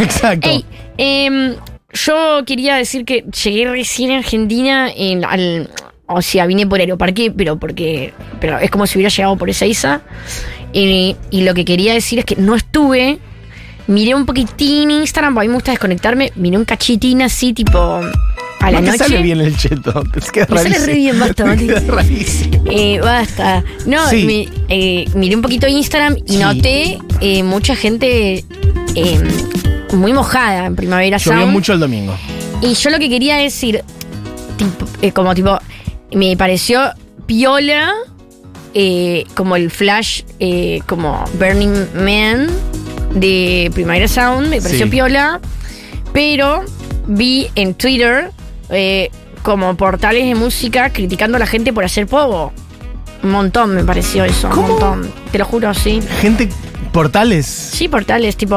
Exacto. Ey, em, yo quería decir que llegué recién a Argentina en, al, o sea, vine por Aeroparque, pero porque pero es como si hubiera llegado por Ezeiza. Eh, y lo que quería decir es que no estuve, miré un poquitín Instagram, porque a mí me gusta desconectarme, miré un cachitín así, tipo, a la no te noche. sale bien el cheto. Te queda Me sale rarísimo. re bien, basta. Eh, basta. No, Sí. mi- eh, miré un poquito Instagram y Sí. noté eh, mucha gente eh, muy mojada en Primavera Llovió Sound. mucho el domingo. Y yo lo que quería decir, tipo, eh, como tipo, me pareció piola, eh, como el flash, eh, como Burning Man de Primavera Sound, me pareció Sí. piola, pero vi en Twitter eh, como portales de música criticando a la gente por hacer pogo. Un montón me pareció eso, ¿Cómo? un montón. Te lo juro, sí. Gente, portales. Sí, portales, tipo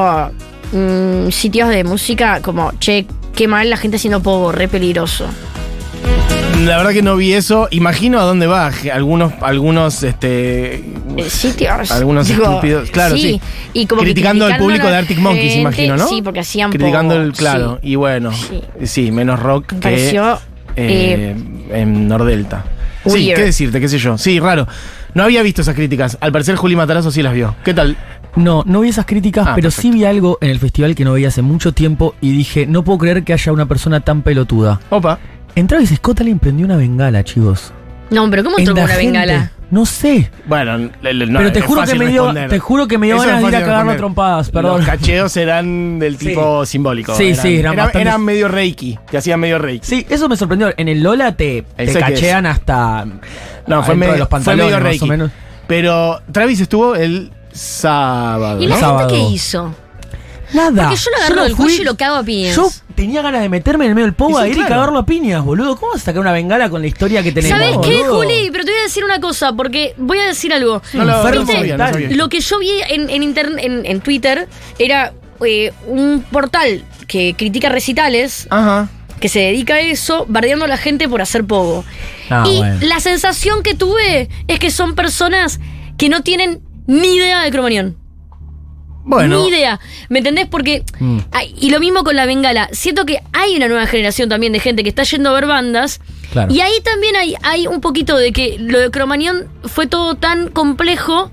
mm, sitios de música, como, che, qué mal la gente haciendo pogo, re peligroso. La verdad que no vi eso. Imagino a dónde va. Algunos, algunos, este. Eh, sitios. Algunos Digo, estúpidos. Claro, sí. Y como que criticando al criticando público de Arctic Monkeys, gente, imagino, ¿no? Sí, porque hacían Criticando el. Claro. sí. Y bueno. Sí. Sí, menos rock Me que. pareció, eh, en Nordelta. Sí, qué decirte, qué sé yo. Sí, raro. No había visto esas críticas. Al parecer Juli Matarazo sí las vio. ¿Qué tal? No, no vi esas críticas, Ah, pero perfecto. sí vi algo en el festival que no veía hace mucho tiempo y dije, no puedo creer que haya una persona tan pelotuda. Opa. En Travis Scott alguien prendió una bengala, chicos. No, pero ¿cómo En entró la con una gente. bengala? No sé. Bueno, no, pero te juro que me dio, te juro que me dio ganas de ir a cagarlo a trompadas, perdón. Los cacheos eran del Sí. tipo simbólico. Sí, sí, eran era- bastante- eran medio reiki. Te hacían medio reiki. Sí, eso me sorprendió. En el Lola te, cachean hasta. No, fue medio, de los fue pantalones, medio más reiki. o menos. Pero Travis estuvo el sábado. ¿Y ¿no? la Sábado. gente qué hizo? Nada. Porque yo lo agarro no del fui- cuello y lo cago a piñas. Yo tenía ganas de meterme en el medio del pogo a ir claro. y cagarlo a piñas, boludo. ¿Cómo vas a sacar una bengala con la historia que tenemos? ¿Sabes qué, boludo? Juli? Pero te voy a decir una cosa, porque voy a decir algo. No no sabía, no sabía. Lo que yo vi en, en, intern- en, en Twitter era eh, un portal que critica recitales, Ajá. que se dedica a eso, bardeando a la gente por hacer pogo. Ah, y bueno. la sensación que tuve es que son personas que no tienen ni idea de Cromañón. Bueno. Ni idea. ¿Me entendés? Porque. Mm. y lo mismo con la bengala. Siento que hay una nueva generación también de gente que está yendo a ver bandas. Claro. Y ahí también hay, hay un poquito de que lo de Cromañón fue todo tan complejo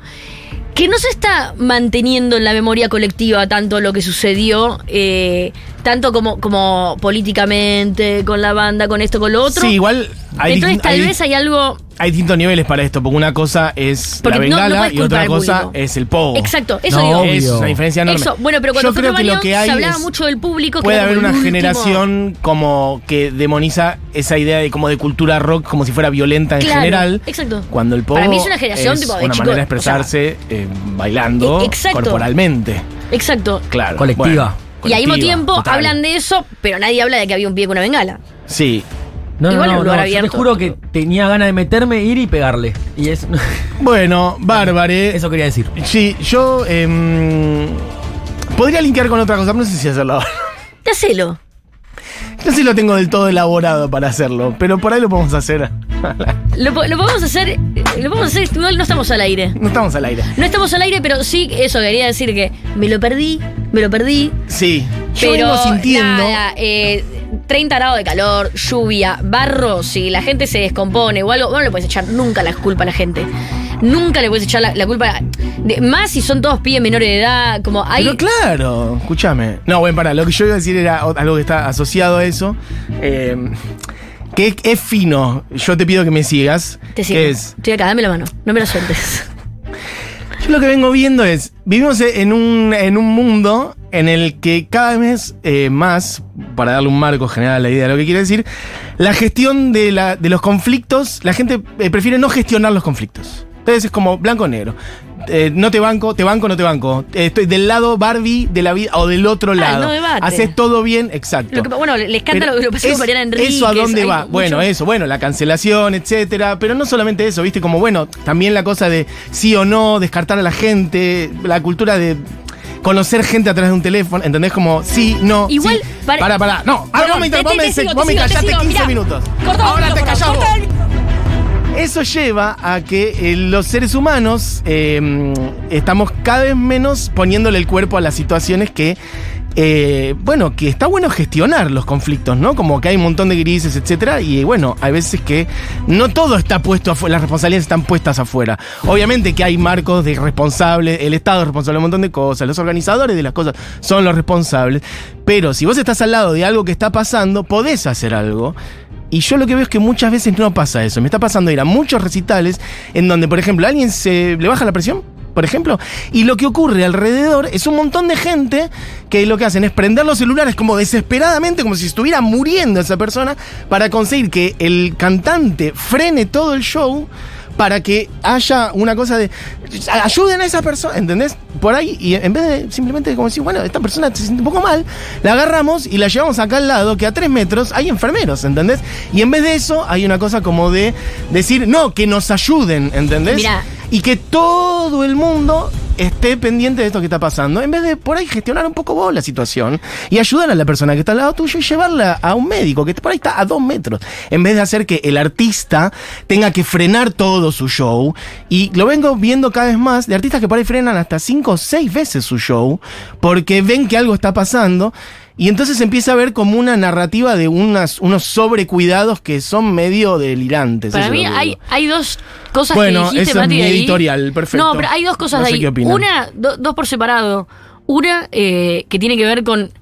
que no se está manteniendo en la memoria colectiva tanto lo que sucedió, eh, tanto como, como políticamente, con la banda, con esto, con lo otro. Sí, igual hay, Entonces tal hay- vez hay algo. Hay distintos niveles para esto, porque una cosa es Porque la no- no bengala y otra cosa es el pogo. Exacto, eso No, digo. Es una diferencia enorme. Eso, bueno, pero cuando Yo creo que lo que hay se hablaba es- mucho del público. que Puede haber una generación como que demoniza esa idea de como de cultura rock como si fuera violenta en Claro, general. exacto. Cuando el pogo Para mí es una generación es tipo de una manera de o sea, expresarse eh, bailando E- exacto. corporalmente. Exacto. Claro. Colectiva. Y al mismo tiempo total. hablan de eso, pero nadie habla de que había un pie con una bengala. Sí. No, Igual no, un no, lugar no, yo te juro que tenía ganas de meterme, ir y pegarle. Y es, Bueno, bárbare. eso quería decir. Sí, yo em, podría linkear con otra cosa, pero no sé si hacerlo ahora. Te hacelo. No sé si lo tengo del todo elaborado para hacerlo, pero por ahí lo podemos hacer. Lo, po- lo podemos hacer. Lo podemos hacer. No, no estamos al aire. No estamos al aire. No estamos al aire, pero sí, eso quería decir que me lo perdí, me lo perdí. Sí. Yo Pero vengo sintiendo. nada, eh, 30 grados de calor, lluvia, barro, si la gente se descompone o algo, no le puedes echar nunca la culpa a la gente. Nunca le puedes echar la, la culpa. de- más si son todos pibes menores de edad, como hay. Pero claro, escúchame. No, bueno, para, lo que yo iba a decir era algo que está asociado a eso. eh, que es, es fino. Yo te pido que me sigas. Te sigo. Que es. Estoy acá, dame la mano, no me la sueltes. Yo lo que vengo viendo es. Vivimos en un, en un mundo en el que cada vez eh, más, para darle un marco general a la idea de lo que quiere decir, la gestión de, la- de los conflictos, la gente eh, prefiere no gestionar los conflictos. Entonces es como blanco o negro. Eh, no te banco, te banco, no te banco. Estoy del lado Barbie de la vida o del otro lado. Ah, no debate. Haces todo bien, exacto. Que- bueno, les canta Pero lo que lo pasó con es- Mariana Enríquez. ¿Eso a dónde va? mucho- Bueno, eso, bueno, la cancelación, etcétera. Pero no solamente eso, viste, como bueno, también la cosa de sí o no, descartar a la gente, la cultura de conocer gente a través de un teléfono, ¿entendés? Como sí, no. Igual, sí. para- para, para. No, ahora vos me, vos me, sigo, vos me sigo, callaste sigo, 15 mirá. minutos. Ahora te callás vos. Eso lleva a que eh, los seres humanos eh, estamos cada vez menos poniéndole el cuerpo a las situaciones que eh, bueno, que está bueno gestionar los conflictos, ¿no? Como que hay un montón de grises, etcétera, y bueno, hay veces que no todo está puesto afuera, las responsabilidades están puestas afuera. Obviamente que hay marcos de responsables, el Estado es responsable de un montón de cosas, los organizadores de las cosas son los responsables, pero si vos estás al lado de algo que está pasando, podés hacer algo. Y yo lo que veo es que muchas veces no pasa eso. Me está pasando ir a muchos recitales en donde, por ejemplo, alguien se le baja la presión, por ejemplo, y lo que ocurre alrededor es un montón de gente que lo que hacen es prender los celulares como desesperadamente, como si estuviera muriendo esa persona, para conseguir que el cantante frene todo el show para que haya una cosa de ayuden a esa persona, ¿entendés? Por ahí, y en vez de simplemente como decir, bueno, esta persona se siente un poco mal, la agarramos y la llevamos acá al lado, que a tres metros hay enfermeros, ¿entendés? Y en vez de eso hay una cosa como de decir, no, que nos ayuden, ¿entendés? Mirá. Y que todo el mundo esté pendiente de esto que está pasando, en vez de por ahí gestionar un poco vos la situación y ayudar a la persona que está al lado tuyo y llevarla a un médico que por ahí está a dos metros, en vez de hacer que el artista tenga que frenar todo su show. Y lo vengo viendo cada vez más de artistas que por ahí frenan hasta cinco o seis veces su show porque ven que algo está pasando. Y entonces empieza a ver como una narrativa de unas, unos sobrecuidados que son medio delirantes. Para mí hay, hay dos cosas Bueno, que dijiste, eso es mi de ahí. editorial, perfecto. No, pero hay dos cosas No de sé ahí. qué opinan. Una, do- dos por separado. Una eh, que tiene que ver con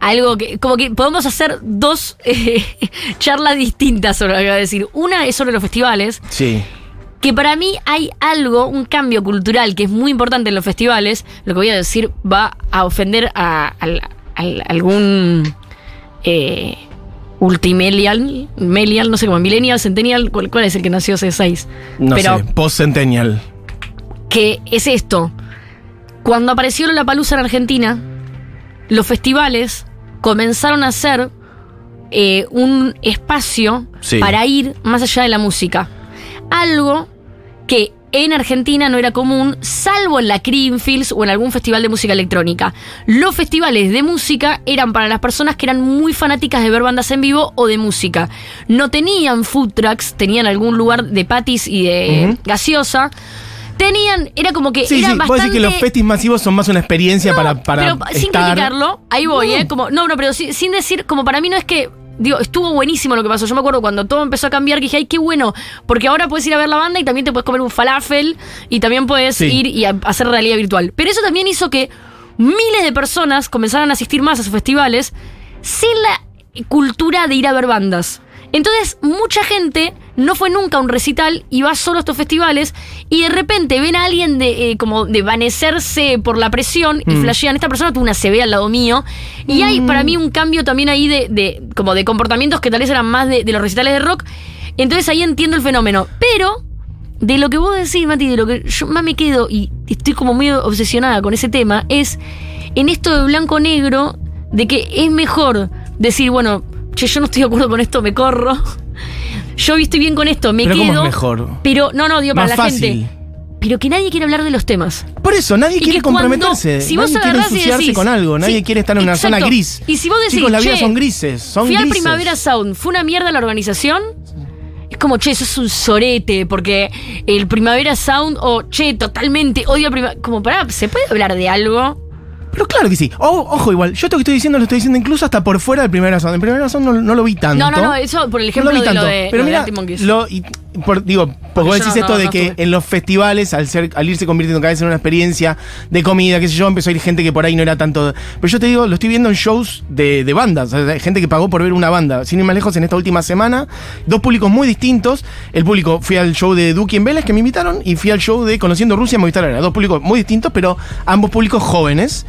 algo que. Como que podemos hacer dos eh, charlas distintas sobre lo que voy a decir. Una es sobre los festivales. Sí. Que para mí hay algo, un cambio cultural que es muy importante en los festivales. Lo que voy a decir va a ofender a, al- al- algún eh, ultimelial, melial, no sé cómo, millennial, centennial, ¿cuál, cuál es el que nació hace seis? No Pero sé, post-centennial. que es esto. Cuando apareció la palusa en Argentina, los festivales comenzaron a ser eh, un espacio Sí. para ir más allá de la música. Algo que en Argentina no era común, salvo en la Creamfields o en algún festival de música electrónica. Los festivales de música eran para las personas que eran muy fanáticas de ver bandas en vivo o de música. No tenían food trucks, tenían algún lugar de patis y de gaseosa. Tenían, era como que Sí, era sí, vos bastante... decís que los festis masivos son más una experiencia No, para, para pero sin criticarlo, ahí voy, No. ¿eh? Como, no, no, pero sin decir, como para mí no es que. Digo, estuvo buenísimo lo que pasó. Yo me acuerdo cuando todo empezó a cambiar que dije, ay, qué bueno. Porque ahora puedes ir a ver la banda y también te puedes comer un falafel y también puedes Sí. ir y hacer realidad virtual. Pero eso también hizo que miles de personas comenzaran a asistir más a sus festivales sin la cultura de ir a ver bandas. Entonces, mucha gente no fue nunca a un recital y va solo a estos festivales y de repente ven a alguien de eh, como desvanecerse por la presión y Mm. flashean, esta persona tuvo una CB al lado mío. Y hay para mí un cambio también ahí de, de- como de comportamientos que tal vez eran más de, de los recitales de rock. Entonces ahí entiendo el fenómeno. Pero de lo que vos decís, Mati, de lo que yo más me quedo y estoy como muy obsesionada con ese tema, es en esto de blanco-negro, de que es mejor decir, bueno, che, yo no estoy de acuerdo con esto, me corro. Yo estoy bien con esto, me Pero quedo. ¿cómo es mejor? Pero, no, no, digo, para Más la fácil. gente. Pero que nadie quiere hablar de los temas. Por eso, nadie Y quiere cuando- comprometerse. si vos nadie quiere agarrás y ensuciarse decís, con algo. Nadie sí, quiere estar en una exacto. zona gris. Y si vos decís, Chicos, la vida "Che, son grises. Son Fui al grises. Primavera Sound, fue una mierda la organización. Es como, che, eso es un sorete, porque el Primavera Sound, o che, totalmente odio el Primavera. Como, pará, ¿se puede hablar de algo? Pero claro que sí. O- ojo, igual. Yo esto que estoy diciendo lo estoy diciendo incluso hasta por fuera del primer razón. En primer razón no, no lo vi tanto. No, no, no, eso por el No ejemplo lo vi de tanto. lo de, pero lo de mira, lo- y por- digo, porque vos decís no- esto no- de no que en los festivales, al ser, al irse convirtiendo cada vez en una experiencia de comida, qué sé yo, empezó a ir gente que por ahí no era tanto. Pero yo te digo, lo estoy viendo en shows de, de bandas. o sea, gente que pagó por ver una banda. Sin ir más lejos, en esta última semana, dos públicos muy distintos. El público, fui al show de Duki en Vélez, que me invitaron, y fui al show de Conociendo Rusia, Movistar Arena. Dos públicos muy distintos, pero ambos públicos jóvenes.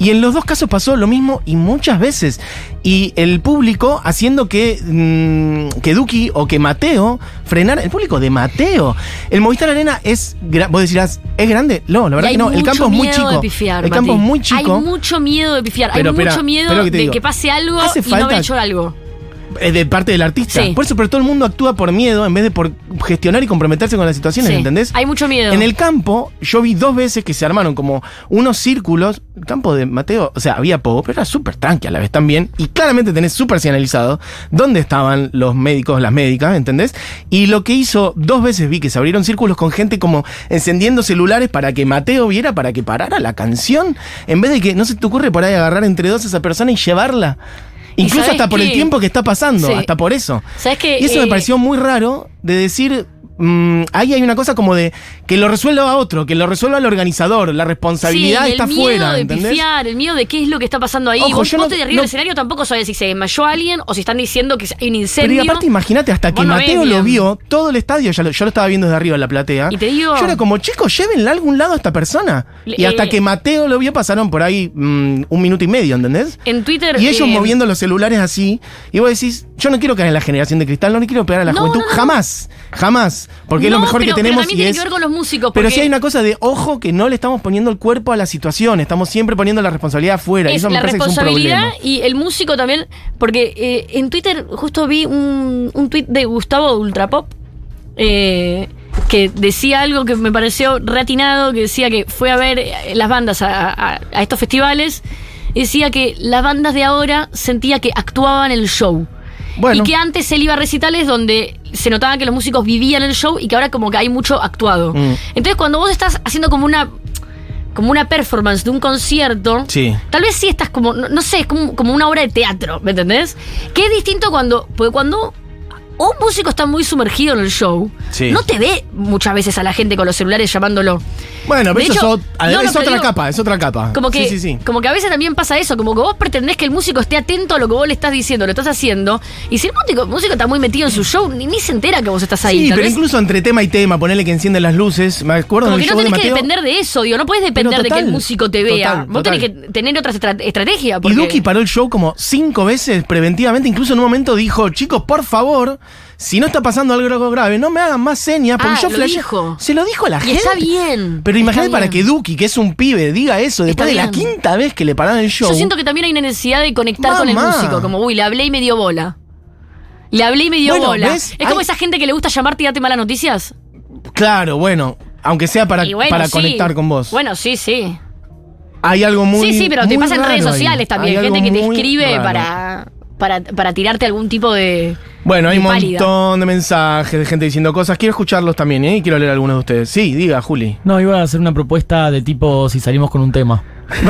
Y en los dos casos pasó lo mismo y muchas veces. Y el público haciendo que, mm, que Duki o que Mateo frenara. El público de Mateo. El Movistar Arena es. Vos decirás, ¿es grande? No, la verdad que no. El campo es muy miedo chico. de pifiar, el campo Mati. es muy chico. Hay mucho miedo de pifiar. Pero, hay mucho miedo espera lo que de digo. que pase algo y no haber hecho algo. Eh, de parte del artista. Sí. Por eso, pero todo el mundo actúa por miedo en vez de por gestionar y comprometerse con las situaciones, Sí. ¿entendés? Hay mucho miedo. En el campo, yo vi dos veces que se armaron como unos círculos. El campo de Mateo, o sea, había poco, pero era súper tranqui a la vez también. Y claramente tenés súper señalizado dónde estaban los médicos, las médicas, ¿entendés? Y lo que hizo, dos veces vi que se abrieron círculos con gente como encendiendo celulares para que Mateo viera, para que parara la canción. En vez de que no se te ocurre por ahí agarrar entre dos a esa persona y llevarla. ¿Y Incluso hasta por el tiempo que está pasando, Sí. hasta por eso. ¿Sabes qué? Y eso me Eh, pareció muy raro de decir. Mm, ahí hay una cosa como de que lo resuelva otro, que lo resuelva el organizador, la responsabilidad Sí, está el miedo fuera, de ¿entendés? pifiar, el miedo de qué es lo que está pasando ahí. Ojo, vos yo vos no- te de arriba no- del escenario tampoco sabes si se desmayó alguien o si están diciendo que hay un Pero incendio. y aparte imagínate, hasta que no Mateo lo vio, todo el estadio, ya lo- yo lo estaba viendo desde arriba en la platea. Y te digo- Yo era como, chicos, llévenla a algún lado a esta persona. Y Eh, hasta que Mateo lo vio, pasaron por ahí mm, un minuto y medio, ¿entendés? en Twitter. Y ellos eh, moviendo los celulares así. Y vos decís, yo no quiero caer en la generación de cristal, no le quiero pegar a la No, juventud. no. Jamás, jamás. Porque es lo mejor pero- que pero tenemos también y tiene es. que ver con los músicos. Pero porque sí hay una cosa de ojo que no le estamos poniendo el cuerpo a la situación, estamos siempre poniendo la responsabilidad afuera. y es eso me la parece que es un responsabilidad y el músico también, porque eh, en Twitter justo vi un, un tweet de Gustavo Ultrapop eh, que decía algo que me pareció reatinado, que decía que fue a ver eh, las bandas a, a- a estos festivales y decía que las bandas de ahora sentía que actuaban el show. Bueno. Y que antes él iba a recitales donde se notaba que los músicos vivían el show y que ahora como que hay mucho actuado. Mm. Entonces cuando vos estás haciendo como una como una performance de un concierto, Sí. tal vez sí estás como, no, no sé, es como, como una obra de teatro, ¿me entendés? Que es distinto cuando, porque cuando un músico está muy sumergido en el show, Sí. no te ve muchas veces a la gente con los celulares llamándolo. Bueno, pero De eso hecho, es, no, no, otra digo, capa, es otra capa. Como que, sí, sí, como que a veces también pasa eso, como que vos pretendés que el músico esté atento a lo que vos le estás diciendo, lo estás haciendo, y si el músico, músico está muy metido en su show, ni, ni se entera que vos estás ahí. Sí, pero vez- incluso entre tema y tema, ponerle que enciende las luces. Me acuerdo como que no de tenés que depender de eso, digo, no puedes depender de que el músico te vea. total, vos total. tenés que tener otra estra- estrategia. Y Porque... Duki paró el show como cinco veces preventivamente, incluso en un momento dijo, chicos, por favor, si no está pasando algo grave, no me hagan más señas, porque Ah, yo lo dijo. Se lo dijo a la Y gente. está bien. Pero imagínate para que Duki, que es un pibe, diga eso después de la quinta vez que le pararon el show. Yo siento que también hay una necesidad de conectar con el músico. Como, uy, le hablé y me dio bola. Le hablé y me dio Bueno, bola. ¿ves? Es como Hay- esa gente que le gusta llamarte y darte malas noticias. Claro, bueno, aunque sea para, bueno, para sí. conectar con vos. Bueno, sí, sí. Hay algo muy. sí, sí, pero te pasa en redes raro ahí. sociales también. Hay Gente que te escribe raro. para, para, para tirarte algún tipo de. Bueno, hay un montón de mensajes de gente diciendo cosas. Quiero escucharlos también, ¿eh? Y quiero leer algunos de ustedes. Sí, diga, Juli. No, iba a hacer una propuesta de tipo si salimos con un tema.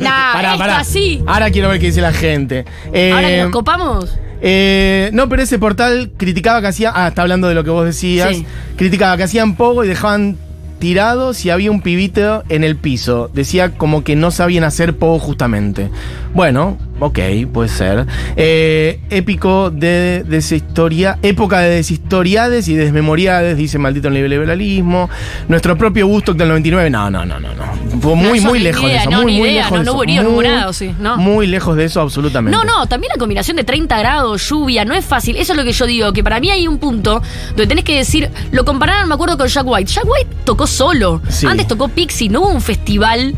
Nah, Pará, así. Ahora quiero ver qué dice la gente. Eh, Ahora que nos copamos. eh, no, pero ese portal criticaba que hacía. Ah, está hablando de lo que vos decías. Sí. Criticaba que hacían poco y dejaban tirados y había un pibito en el piso. Decía como que no sabían hacer poco justamente. Bueno, ok, puede ser. Eh, épico de deshistoria. Época de deshistoriades y desmemoriades, dice maldito neoliberalismo. Nuestro propio Woodstock del 99. No, no, no, no. no. Fue muy, No, muy lejos de idea, eso. no, muy, ni muy idea, lejos no, de no eso. ni Muy, sí, no. Muy lejos de eso, absolutamente. No, no, también la combinación de 30 grados, lluvia, no es fácil. Eso es lo que yo digo, que para mí hay un punto donde tenés que decir, lo compararon, me acuerdo, con Jack White. Jack White tocó solo. Sí. Antes tocó Pixie, no hubo un festival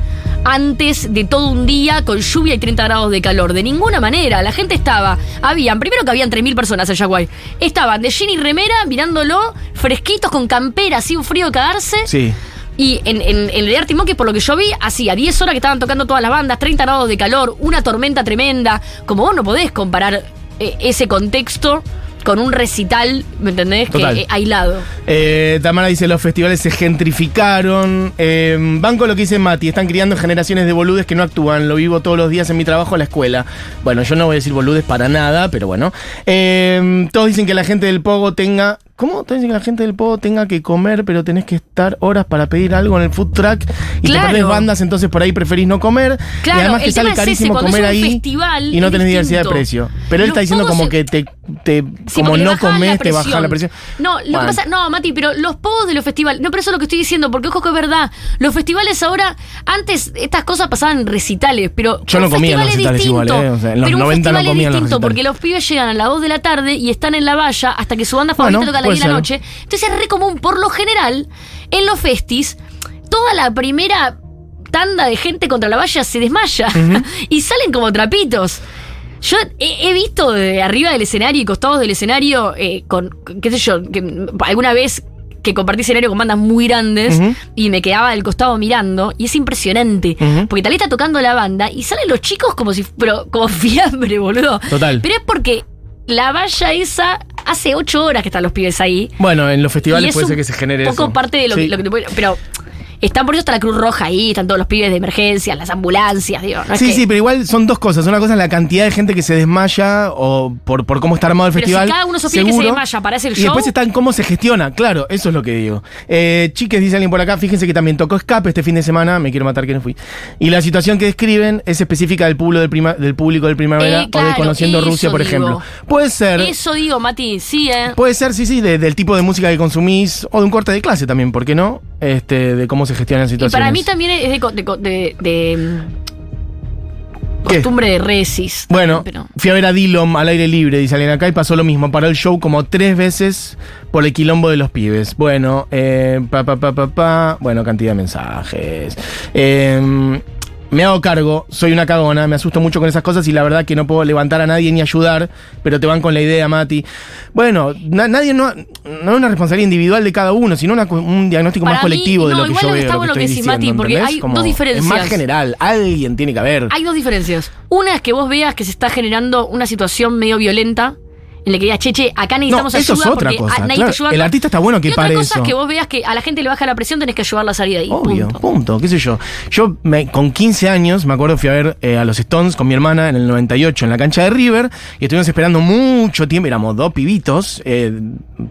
antes de todo un día con lluvia y 30 grados de calor. De ninguna manera. La gente estaba, habían, primero que habían 3.000 personas en White. Estaban de jean y remera, mirándolo, fresquitos, con campera, así un frío de cagarse. Sí. Y en, en, en el de Arctic Monkey, por lo que yo vi, hacía 10 horas que estaban tocando todas las bandas, 30 grados de calor, una tormenta tremenda. Como vos no podés comparar eh, ese contexto con un recital, ¿me entendés? Que, eh, aislado. Eh, Tamara dice, los festivales se gentrificaron. Eh, banco lo que dice Mati, están criando generaciones de boludes que no actúan. Lo vivo todos los días en mi trabajo en la escuela. Bueno, yo no voy a decir boludes para nada, pero bueno. Eh, todos dicen que la gente del Pogo tenga... ¿Cómo? Todos dicen que la gente del Pogo tenga que comer, pero tenés que estar horas para pedir algo en el food truck y Claro. te perdés bandas, entonces por ahí preferís no comer. Claro, y además sale tema es ese, carísimo comer ahí festival, y no tenés diversidad de precio. Pero él Los está diciendo como se- que te, te Sí, como no la te baja la presión. No, lo Bueno. que pasa, no, Mati, pero los pogos de los festivales, no, pero eso es lo que estoy diciendo, porque ojo que es verdad. Los festivales ahora, antes estas cosas pasaban en recitales, pero. Yo no comía en los recitales igual. ¿eh? O sea, en los pero un 90 no festival comía es distinto, porque los pibes llegan a las 2 de la tarde y están en la valla hasta que su banda favorita Bueno, toca a puede 10 de la ser. noche. Entonces es re común, por lo general, en los festis, toda la primera tanda de gente contra la valla se desmaya y salen como trapitos. Yo he, he visto de arriba del escenario y costados del escenario, eh, con, qué sé yo, que alguna vez que compartí escenario con bandas muy grandes y me quedaba del costado mirando y es impresionante porque tal vez está tocando la banda y salen los chicos como si pero como fiambre boludo Total. pero es porque la valla esa hace ocho horas que están los pibes ahí Bueno, en los festivales es puede ser que se genere poco eso. parte de lo, Sí. que, lo que te puede- pero están por eso está la Cruz Roja ahí están todos los pibes de emergencia las ambulancias digo no es Sí, que- sí, pero igual son dos cosas. Una cosa es la cantidad de gente que se desmaya o por, por cómo está armado el Pero festival. si cada uno supone que se seguro. desmaya para hacer el Y después show- está en cómo se gestiona, claro, eso es lo que digo. Eh, chiques, dice alguien por acá, fíjense que también tocó Escape este fin de semana, me quiero matar que no fui. Y la situación que describen es específica del público del, prima- del, público del Primavera Eh, claro, o de Conociendo Rusia, por digo. ejemplo. Puede ser... eso digo Mati sí eh Puede ser, sí, sí, de- del tipo de música que consumís o de un corte de clase también, ¿por qué no? Este, de cómo se gestionan y situaciones. para mí también es de, co- de co- de- de, mm, costumbre de resis Bueno, pero fui a ver a Dillom al aire libre, dice alguien acá, y pasó lo mismo. Paró el show como tres veces por el quilombo de los pibes. Bueno, eh, pa, pa, pa, pa, pa. Bueno, cantidad de mensajes. Eh, me hago cargo, soy una cagona, me asusto mucho con esas cosas y la verdad que no puedo levantar a nadie ni ayudar, pero te van con la idea, Mati. Bueno, na- nadie no, no es una responsabilidad individual de cada uno, sino una un diagnóstico Para más mí, colectivo de lo que yo veo. está lo que que estoy decís, Mati, porque ¿entendés? hay Como dos diferencias. Es más general, alguien tiene que haber. hay dos diferencias una es que vos veas que se está generando una situación medio violenta la que digas, che, che, acá necesitamos No, eso ayuda es otra porque cosa, nadie claro. El artista está bueno que y otra pare cosa eso. es que vos veas que a la gente le baja la presión, tenés que ayudarla a salir de ahí. Obvio, punto. punto. qué sé yo. Yo me- con 15 años, me acuerdo, fui a ver eh, a los Stones con mi hermana en el 98 en la cancha de River y estuvimos esperando mucho tiempo, éramos dos pibitos, eh,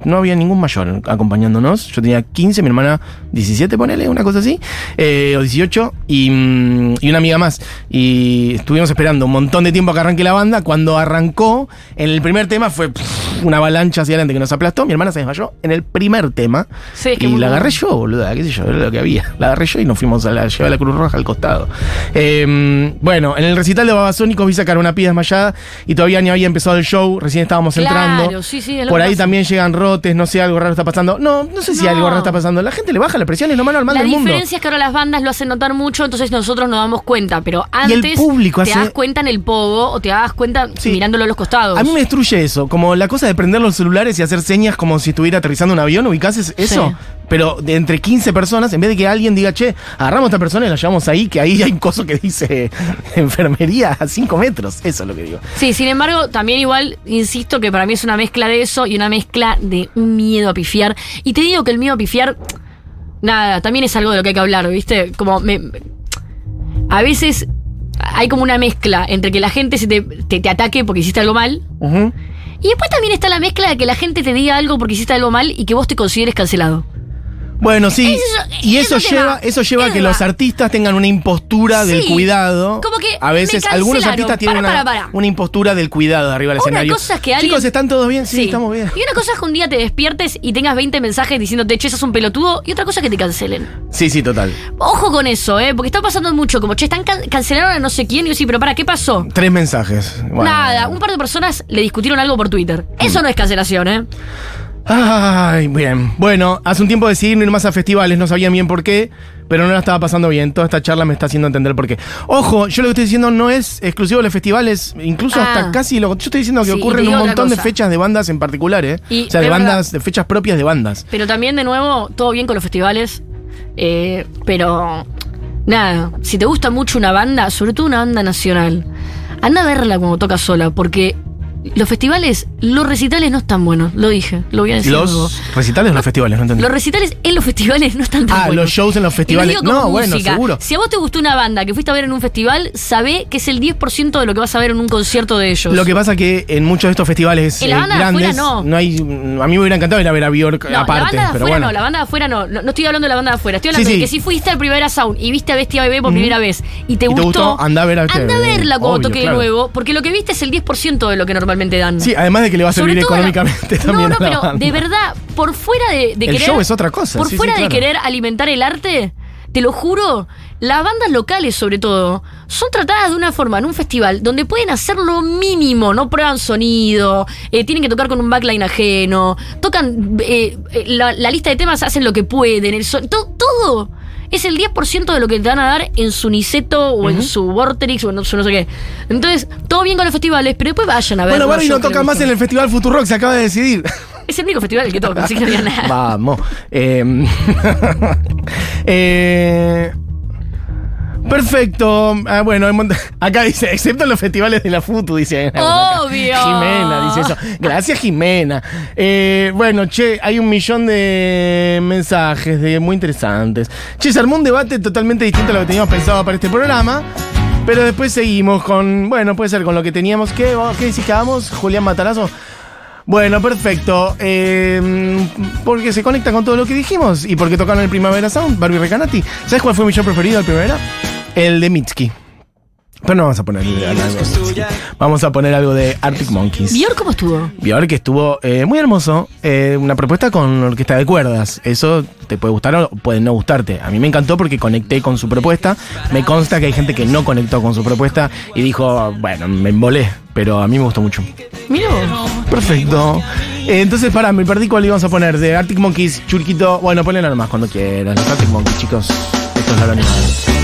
no había ningún mayor acompañándonos, yo tenía 15, mi hermana 17, ponele, una cosa así, eh, o 18, y, mm, y una amiga más. Y estuvimos esperando un montón de tiempo a que arranque la banda, cuando arrancó, en el primer tema fue pff, una avalancha hacia adelante que nos aplastó, mi hermana se desmayó en el primer tema. Sí, es que y la agarré yo, boluda, qué sé yo, era lo que había. La agarré yo y nos fuimos a la, llevé a la Cruz Roja al costado. Eh, bueno, en el recital de Babasónicos vi sacar una pía desmayada y todavía ni había empezado el show, recién estábamos Claro, entrando. sí, sí, es lo Por ahí también llegan rotes, no sé, algo raro está pasando. No, no sé si No. algo raro está pasando. La gente le baja la presión es lo más normal La del mundo. diferencia es que ahora las bandas lo hacen notar mucho, entonces nosotros nos damos cuenta. Pero Y el antes público te hace- das cuenta en el pogo o te das cuenta Sí. mirándolo a los costados. A mí me destruye eso, como la cosa de prender los celulares y hacer señas como si estuviera aterrizando un avión, ubicás es- eso, Sí. pero de entre 15 personas, en vez de que alguien diga, che, agarramos a esta persona y la llevamos ahí, que ahí hay un coso que dice enfermería a 5 metros, eso es lo que digo. Sí, sin embargo, también igual insisto que para mí es una mezcla de eso y una mezcla de un miedo a pifiar. Y te digo que el miedo a pifiar, nada, también es algo de lo que hay que hablar, ¿viste? Como me. A veces hay como una mezcla entre que la gente se te, te- te ataque porque hiciste algo mal. Ujú. Y después también está la mezcla de que la gente te diga algo porque hiciste algo mal y que vos te consideres cancelado. Bueno, sí. Eso- y eso, lleva, va. eso lleva a que va. los artistas tengan una impostura del cuidado. como que a veces me algunos artistas tienen Para, una, para, para. una impostura del cuidado arriba del Una escenario. cosa es que alguien- Chicos, ¿están todos bien? Sí, estamos bien. Y una cosa es que un día te despiertes y tengas 20 mensajes diciéndote, che, sos un pelotudo. Y otra cosa es que te cancelen. Sí, sí, total. Ojo con eso, ¿eh? Porque está pasando mucho. Como, che, están can- cancelaron a no sé quién. Y yo sí, pero para, ¿qué pasó? Tres mensajes. Bueno. Nada, un par de personas le discutieron algo por Twitter. Eso no es cancelación, ¿eh? Ay, bien. Bueno, hace un tiempo decidí no ir más a festivales, no sabía bien por qué, pero no la estaba pasando bien. Toda esta charla me está haciendo entender por qué. Ojo, yo lo que estoy diciendo no es exclusivo de los festivales, incluso Ah. hasta casi lo. Yo estoy diciendo que Sí, ocurren un montón de fechas de bandas en particular, ¿eh? Y o sea, de bandas, de fechas propias de bandas. Pero también, de nuevo, todo bien con los festivales. eh, pero, nada, si te gusta mucho una banda, sobre todo una banda nacional, anda a verla cuando toca sola, porque los festivales, los recitales no están buenos. Lo dije, lo voy a decir. luego. Los recitales de los festivales, no entendí. Los recitales en los festivales no están tan Ah, buenos. los shows en los lo festivales. como No, bueno, seguro. Si a vos te gustó una banda que fuiste a ver en un festival, sabé que es el 10% de lo que vas a ver en un concierto de ellos. Lo que pasa que en muchos de estos festivales En la eh, banda de grandes afuera, no. hay. A mí me hubiera encantado ir a ver a Bjork No, la aparte, banda de pero afuera bueno. no, la banda de afuera no. no. no estoy hablando de la banda de afuera. Estoy hablando sí. de que si fuiste al Primavera Sound y viste a Bestia Bebé por primera vez y te ¿Y te gustó, gustó? Andá a ver a anda a verla cuando toque de nuevo, porque lo que viste es el 10% de lo que normalmente dan. Sí, además de que le va a Sobre servir todo económicamente también No, no, pero banda. de verdad, por fuera de, de El querer. show es otra cosa, Por sí, sí, fuera de querer alimentar el arte, te lo juro, las bandas locales, sobre todo, son tratadas de una forma en un festival donde pueden hacer lo mínimo, no prueban sonido, eh, tienen que tocar con un backline ajeno, tocan eh, eh, la, la lista de temas, hacen lo que pueden, el son- to- todo. Es el 10% de lo que te van a dar en su Niceto o en su Vorterix o en su no sé qué. Entonces, todo bien con los festivales, pero después vayan a ver. Bueno, Barbie no toca más en el Festival Futurock, se acaba de decidir. Es el único festival que toca, así que no había nada. Vamos. Eh, eh, perfecto. Ah, bueno, acá dice, excepto en los festivales de la FUTU, dice. Obvio. Jimena dice eso. Gracias, Jimena. Eh, bueno, che, hay un millón de mensajes de muy interesantes. Che, se armó un debate totalmente distinto a lo que teníamos pensado para este programa. Pero después seguimos con, bueno, puede ser con lo que teníamos. ¿Qué, ¿Qué decís que hagamos, Julián Matarazo? Bueno, perfecto. Eh, porque se conecta con todo lo que dijimos y porque tocaron el Primavera Sound, Barbie Recanati. ¿Sabes cuál fue mi show preferido del Primavera? El de Mitski. Pero no vamos a poner algo de Mitski. Vamos a poner algo de Arctic Monkeys. ¿Bior cómo estuvo? Björk que estuvo eh, muy hermoso. eh, una propuesta con orquesta de cuerdas. Eso te puede gustar o puede no gustarte. A mí me encantó porque conecté con su propuesta. Me consta que hay gente que no conectó con su propuesta y dijo, bueno, me embolé. Pero a mí me gustó mucho. Mira. Perfecto. Eh, entonces, para, me perdí cuál íbamos a poner. De Arctic Monkeys, Churquito. Bueno, ponela nomás cuando quieran. Los Arctic Monkeys, chicos. Esto es la animal.